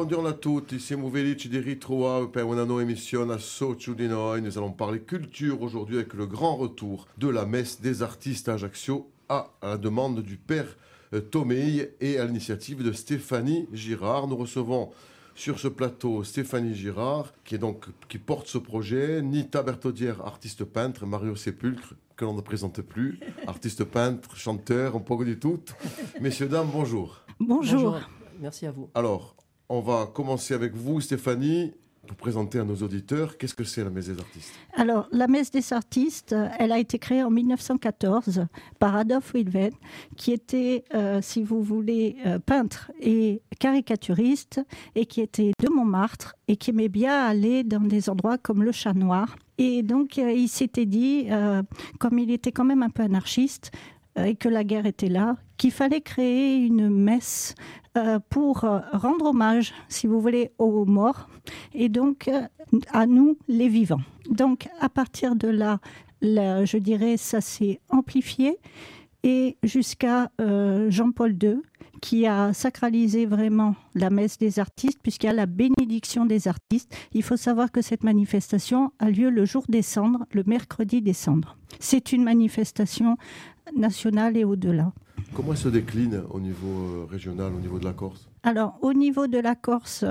Buongiorno a tutti, siamo felici di ritrovare per una nuova émission à Socio di Noi. Nous allons parler culture aujourd'hui avec le grand retour de la messe des artistes à Ajaccio à la demande du père euh, Tomei et à l'initiative de Stéphanie Girard. Nous recevons sur ce plateau Stéphanie Girard, qui, est donc, qui porte ce projet, Nita Bertaudière, artiste peintre, Mario Sépulcre, que l'on ne présente plus, artiste peintre, chanteur, un peu du tout. Messieurs, dames, bonjour. Bonjour. Merci à vous. Alors, on va commencer avec vous, Stéphanie, pour présenter à nos auditeurs qu'est-ce que c'est la Messe des artistes. Alors, la Messe des artistes, euh, elle a été créée en 1914 par Adolf Wilven, qui était, euh, si vous voulez, euh, peintre et caricaturiste, et qui était de Montmartre, et qui aimait bien aller dans des endroits comme le Chat Noir. Et donc, il s'était dit, comme il était quand même un peu anarchiste, et que la guerre était là, qu'il fallait créer une messe euh, pour euh, rendre hommage, si vous voulez, aux morts et donc euh, à nous, les vivants. Donc à partir de là, je dirais, ça s'est amplifié et jusqu'à Jean-Paul II qui a sacralisé vraiment la messe des artistes, puisqu'il y a la bénédiction des artistes. Il faut savoir que cette manifestation a lieu le jour des cendres, le mercredi des cendres. C'est une manifestation nationale et au-delà. Comment elle se décline au niveau euh, régional, au niveau de la Corse? Alors, au niveau de la Corse,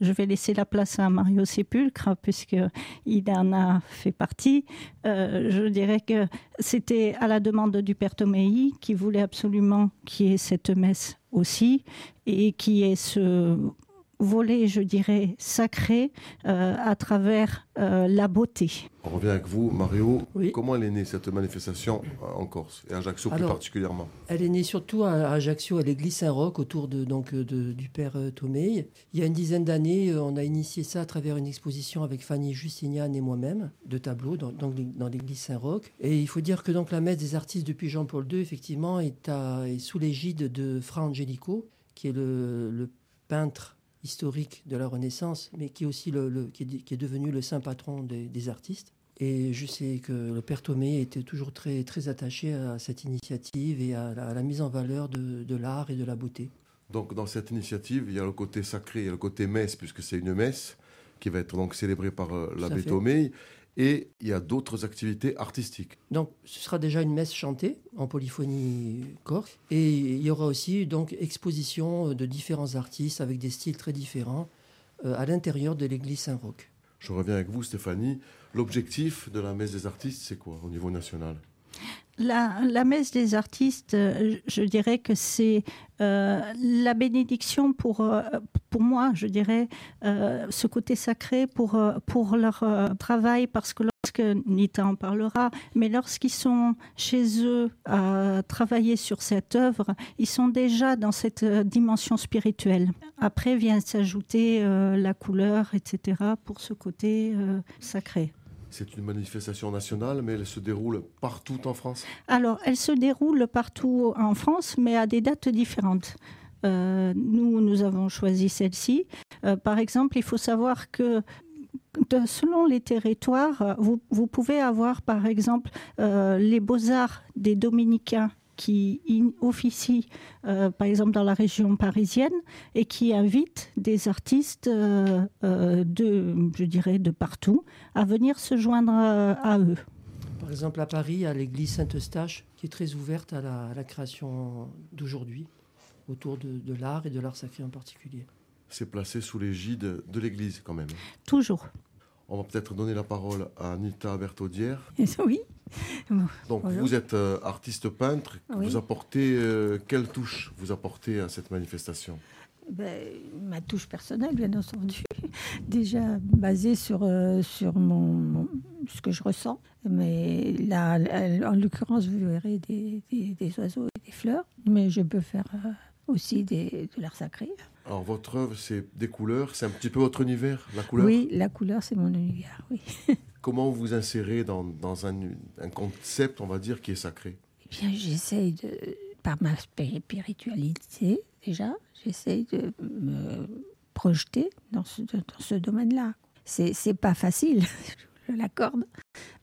je vais laisser la place à Mario Sépulcre, puisqu'il en a fait partie. Euh, je dirais que c'était à la demande du Père Tomei, qui voulait absolument qu'il y ait cette messe aussi, et qui est ce volet, je dirais, sacré euh, à travers euh, la beauté. On revient avec vous, Mario. Comment elle est née, cette manifestation euh, en Corse, et à Ajaccio plus particulièrement Elle est née surtout à Ajaccio, à l'église Saint-Roch, autour de, donc, du père Tomei. Il y a une dizaine d'années, on a initié ça à travers une exposition avec Fanny Justinian et moi-même, de tableaux dans, dans l'église Saint-Roch. Et il faut dire que donc, la messe des artistes depuis Jean-Paul II, effectivement, est, est sous l'égide de Fra Angelico, qui est le, le peintre historique de la Renaissance, mais qui est aussi le, qui, est, devenu le saint patron des, artistes. Et je sais que le père Thomé était toujours très, très attaché à cette initiative et à la, mise en valeur de, l'art et de la beauté. Donc dans cette initiative, il y a le côté sacré, il y a le côté messe, puisque c'est une messe qui va être donc célébrée par euh, l'abbé Thomé et il y a d'autres activités artistiques. Donc ce sera déjà une messe chantée en polyphonie corse et il y aura aussi donc exposition de différents artistes avec des styles très différents euh, à l'intérieur de l'église Saint-Roch. Je reviens avec vous Stéphanie. L'objectif de la messe des artistes, c'est quoi au niveau national? La, messe des artistes, euh, je dirais que c'est euh, la bénédiction pour, euh, pour moi, je dirais, ce côté sacré pour, pour leur travail, parce que lorsque Nita en parlera, mais lorsqu'ils sont chez eux à travailler sur cette œuvre, ils sont déjà dans cette dimension spirituelle. Après vient s'ajouter la couleur, etc., pour ce côté sacré. C'est une manifestation nationale, mais elle se déroule partout en France Alors, elle se déroule partout en France, mais à des dates différentes. Euh, nous, nous avons choisi celle-ci. Euh, par exemple, il faut savoir que selon les territoires, vous, pouvez avoir, par exemple, euh, les beaux-arts des dominicains qui officie, euh, par exemple, dans la région parisienne et qui invite des artistes euh, euh, de, je dirais, de partout à venir se joindre à, eux. Par exemple, à Paris, à l'église Saint-Eustache, qui est très ouverte à la, création d'aujourd'hui, autour de, de l'art et de l'art sacré en particulier. C'est placé sous l'égide de l'église quand même. Toujours. On va peut-être donner la parole à Anita Bertaudière. Oui. Donc vous êtes euh, artiste peintre. Vous apportez euh, quelle touche vous apportez à cette manifestation? Ben, ma touche personnelle, bien entendu, déjà basée sur, euh, sur mon, ce que je ressens. Mais là, en l'occurrence, vous verrez des, des, oiseaux et des fleurs, mais je peux faire aussi des, de l'art sacré. Alors votre œuvre, c'est des couleurs, c'est un petit peu votre univers, la couleur? Oui, la couleur, c'est mon univers, oui. Comment vous insérez dans, un, concept, on va dire, qui est sacré Eh bien, j'essaye de, par ma spiritualité, déjà, j'essaye de me projeter dans ce, dans ce domaine-là. C'est, c'est pas facile, je l'accorde,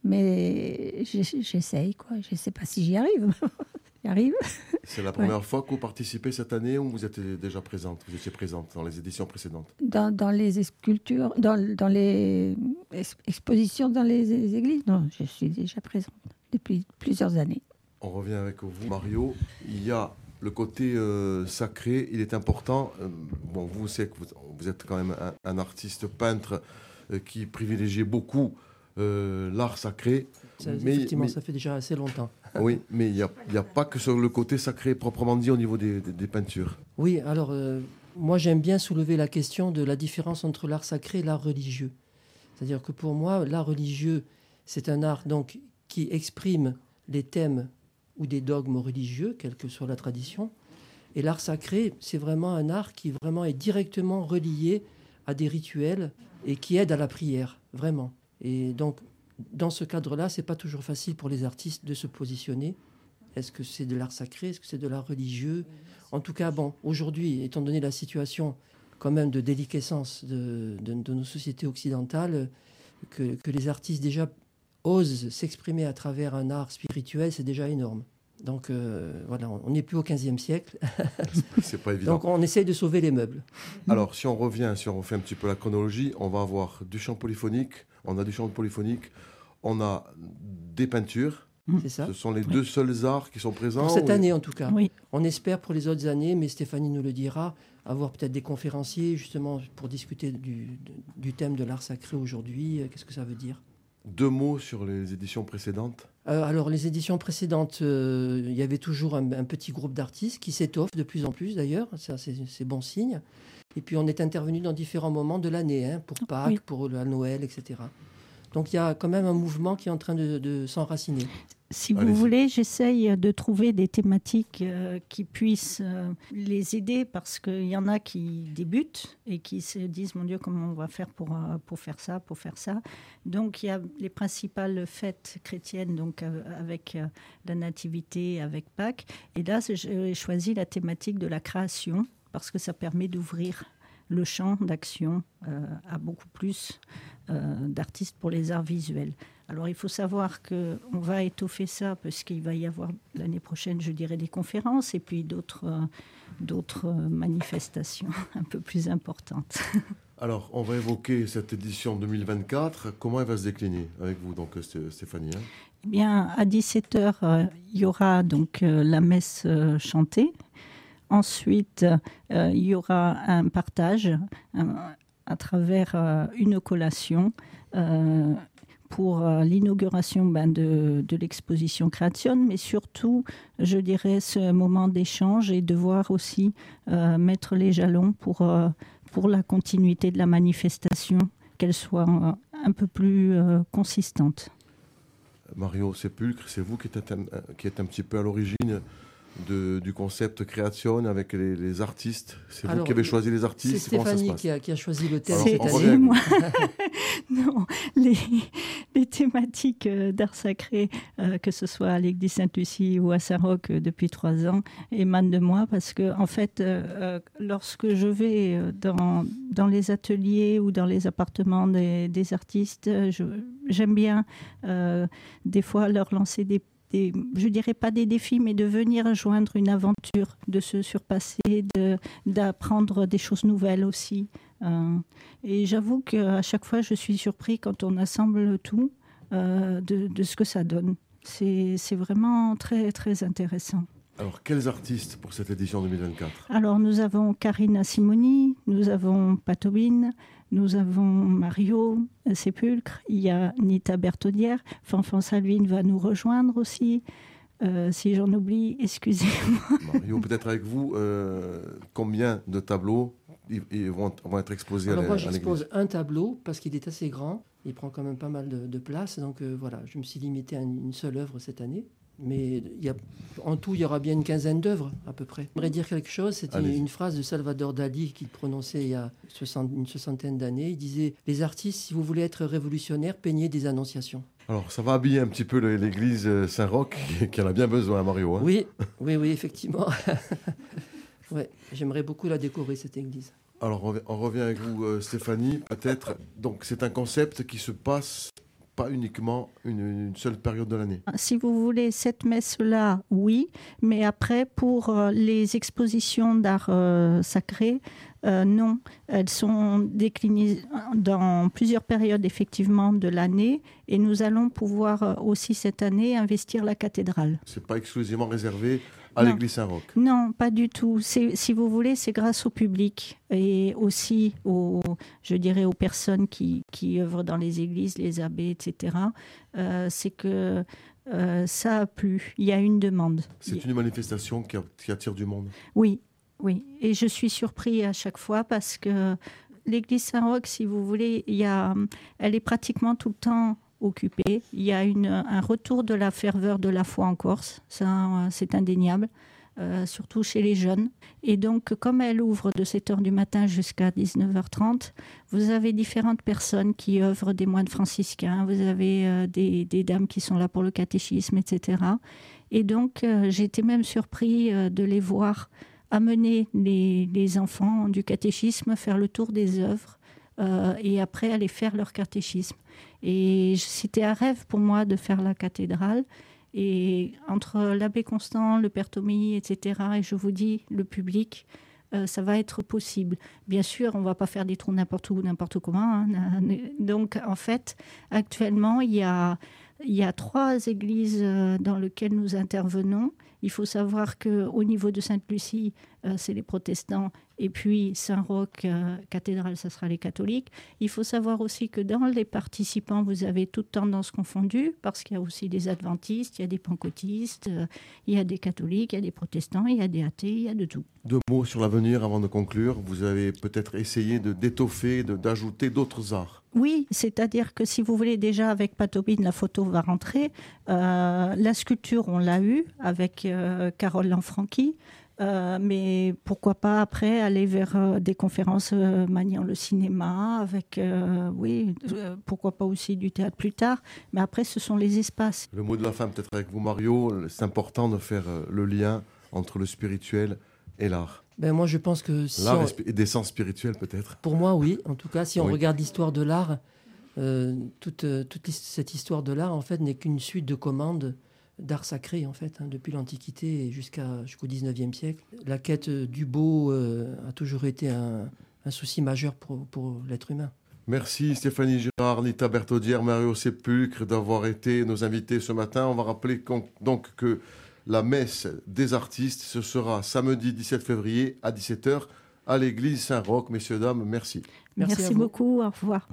mais j'essaye, quoi. Je sais pas si j'y arrive. arrive. C'est la première fois que vous participez cette année ou vous êtes déjà présente Vous étiez présente dans les éditions précédentes? Dans, dans les sculptures, dans, dans les expositions dans les, églises? Non, je suis déjà présente depuis plusieurs années. On revient avec vous, Mario. Il y a le côté euh, sacré, il est important. Euh, bon, vous savez que vous, êtes quand même un, artiste peintre euh, qui privilégie beaucoup l'art sacré. Mais, effectivement, ça fait déjà assez longtemps. oui, mais il n'y a, a, pas que sur le côté sacré proprement dit au niveau des, des, peintures. Oui, alors moi j'aime bien soulever la question de la différence entre l'art sacré et l'art religieux. C'est-à-dire que pour moi, l'art religieux, c'est un art donc qui exprime les thèmes ou des dogmes religieux, quelle que soit la tradition. Et l'art sacré, c'est vraiment un art qui vraiment est directement relié à des rituels et qui aide à la prière, vraiment. Et donc, dans ce cadre-là, c'est pas toujours facile pour les artistes de se positionner. Est-ce que c'est de l'art sacré? Est-ce que c'est de l'art religieux? En tout cas, bon, aujourd'hui, étant donné la situation quand même de déliquescence de, de, nos sociétés occidentales, que, que les artistes déjà ose s'exprimer à travers un art spirituel, c'est déjà énorme. Donc euh, voilà, on n'est plus au 15e siècle. c'est pas évident. Donc on essaye de sauver les meubles. Alors si on revient, si on refait un petit peu la chronologie, on va avoir du chant polyphonique, on a du chant polyphonique, on a des peintures. C'est ça. Ce sont les deux seuls arts qui sont présents. Pour cette année en tout cas. Oui. On espère pour les autres années, mais Stéphanie nous le dira, avoir peut-être des conférenciers justement pour discuter du, du thème de l'art sacré aujourd'hui. Qu'est-ce que ça veut dire? Deux mots sur les éditions précédentes euh, Alors, les éditions précédentes, euh, il y avait toujours un, petit groupe d'artistes qui s'étoffe de plus en plus d'ailleurs, ça c'est bon signe. Et puis on est intervenu dans différents moments de l'année, hein, pour Pâques, pour la Noël, etc. Donc il y a quand même un mouvement qui est en train de s'enraciner. Si vous voulez, j'essaye de trouver des thématiques euh, qui puissent euh, les aider parce qu'il y en a qui débutent et qui se disent Mon Dieu, comment on va faire pour, euh, pour faire ça, pour faire ça. Donc il y a les principales fêtes chrétiennes, donc avec la Nativité, avec Pâques. Et là, j'ai choisi la thématique de la création parce que ça permet d'ouvrir le champ d'action à beaucoup plus d'artistes pour les arts visuels. Alors il faut savoir qu'on va étoffer ça parce qu'il va y avoir l'année prochaine, je dirais, des conférences et puis d'autres, euh, d'autres euh, manifestations un peu plus importantes. Alors, on va évoquer cette édition 2024. Comment elle va se décliner avec vous, donc Stéphanie hein? Eh bien, à 17h, euh, il y aura donc la messe chantée. Ensuite, il y aura un partage à travers une collation pour euh, l'inauguration ben, de, l'exposition Création, mais surtout, je dirais, ce moment d'échange et de voir aussi euh, mettre les jalons pour, euh, pour la continuité de la manifestation, qu'elle soit un peu plus consistante. Mario Sépulcre, c'est vous qui êtes, qui êtes un petit peu à l'origine du concept création avec les, artistes C'est vous qui avez choisi les artistes C'est Stéphanie qui a, qui a, choisi le thème C'est moi. non, les, les thématiques euh, d'art sacré, euh, que ce soit à l'église Sainte-Lucie ou à Saint-Roch euh, depuis trois ans, émanent de moi parce que, en fait, lorsque je vais dans, dans les ateliers ou dans les appartements des, des artistes, j'aime bien des fois leur lancer des je dirais pas des défis, mais de venir rejoindre une aventure, de se surpasser, d'apprendre des choses nouvelles aussi. Euh, et j'avoue qu'à chaque fois, je suis surpris quand on assemble tout euh, de, de, ce que ça donne. C'est vraiment très, très intéressant. Alors, quels artistes pour cette édition 2024 Alors, nous avons Karina Simoni, nous avons Patobine, nous avons Mario Sépulcre, il y a Nita Bertaudière, Fanfan Salvine va nous rejoindre aussi. Euh, si j'en oublie, excusez-moi. Mario, peut-être avec vous, euh, combien de tableaux ils vont, vont, être exposés Alors à Moi, j'expose un tableau parce qu'il est assez grand. Il prend quand même pas mal de, place. Donc euh, voilà, je me suis limité à une seule œuvre cette année. Mais il y a, en tout, il y aura bien une quinzaine d'œuvres, à peu près. J'aimerais dire quelque chose. C'était une phrase de Salvador Dali qu'il prononçait il y a une soixantaine d'années. Il disait Les artistes, si vous voulez être révolutionnaire, peignez des annonciations. Alors, ça va habiller un petit peu l'église Saint-Roch, qui en a bien besoin, Mario. Hein. oui, oui, oui, effectivement. ouais, J'aimerais beaucoup la décorer, cette église. Alors, on revient avec vous, euh, Stéphanie. Peut-être, donc, c'est un concept qui se passe pas uniquement une, seule période de l'année. Si vous voulez, cette messe-là, oui, mais après, pour euh, les expositions d'art euh, sacré, euh, non. Elles sont déclinées dans plusieurs périodes, effectivement, de l'année, et nous allons pouvoir aussi cette année investir la cathédrale. Ce n'est pas exclusivement réservé à l'église Saint-Roch Non, pas du tout. Si vous voulez, c'est grâce au public et aussi aux, je dirais, aux personnes qui, qui œuvrent dans les églises, les abbés, etc. Euh, c'est que euh, ça a plu. Il y a une demande. C'est une manifestation qui, qui attire du monde. Oui, oui. Et je suis surpris à chaque fois parce que l'église Saint-Roch, si vous voulez, il y a, elle est pratiquement tout le temps Il y a un retour de la ferveur de la foi en Corse, ça c'est indéniable, euh, surtout chez les jeunes. Et donc, comme elle ouvre de 7h du matin jusqu'à 19h30, vous avez différentes personnes qui œuvrent, des moines franciscains, vous avez euh, des, des, dames qui sont là pour le catéchisme, etc. Et donc, euh, j'ai été même surpris de les voir amener les, les, enfants du catéchisme faire le tour des œuvres et après aller faire leur catéchisme. Et c'était un rêve pour moi de faire la cathédrale. Et entre l'abbé Constant, le père Tommy, etc., et je vous dis, le public, euh, ça va être possible. Bien sûr, on ne va pas faire des trous n'importe où, n'importe comment. Hein. Donc, en fait, actuellement, il y a, il y a trois églises euh, dans lesquelles nous intervenons. Il faut savoir qu'au niveau de Sainte-Lucie, euh, c'est les protestants et puis Saint-Roch, euh, cathédrale, ça sera les catholiques. Il faut savoir aussi que dans les participants, vous avez toutes tendances confondues, parce qu'il y a aussi des adventistes, il y a des pancotistes, euh, il y a des catholiques, il y a des protestants, il y a des athées, il y a de tout. Deux mots sur l'avenir avant de conclure. Vous avez peut-être essayé de d'étoffer, d'ajouter d'autres arts. Oui, c'est-à-dire que si vous voulez déjà avec Patobine, la photo va rentrer. Euh, la sculpture, on l'a eu avec Carole Lanfranchi. Euh, mais pourquoi pas après aller vers euh, des conférences euh, maniant le cinéma, avec, oui, pourquoi pas aussi du théâtre plus tard. Mais après, ce sont les espaces. Le mot de la fin, peut-être avec vous, Mario, c'est important de faire le lien entre le spirituel et l'art. Ben moi, je pense que si l'art est d'essence spirituelle, peut-être. Pour moi, oui. En tout cas, si on regarde l'histoire de l'art, toute, toute cette histoire de l'art, en fait, n'est qu'une suite de commandes d'art sacré, en fait, hein, depuis l'Antiquité jusqu'à, jusqu'au 19e siècle. La quête du beau euh, a toujours été un, souci majeur pour, pour l'être humain. Merci Stéphanie Girard, Nita Bertaudière, Mario Sépulcre d'avoir été nos invités ce matin. On va rappeler donc que la messe des artistes, ce sera samedi 17 février à 17h à l'église Saint-Roch. Messieurs, dames, merci. Merci, merci beaucoup, au revoir.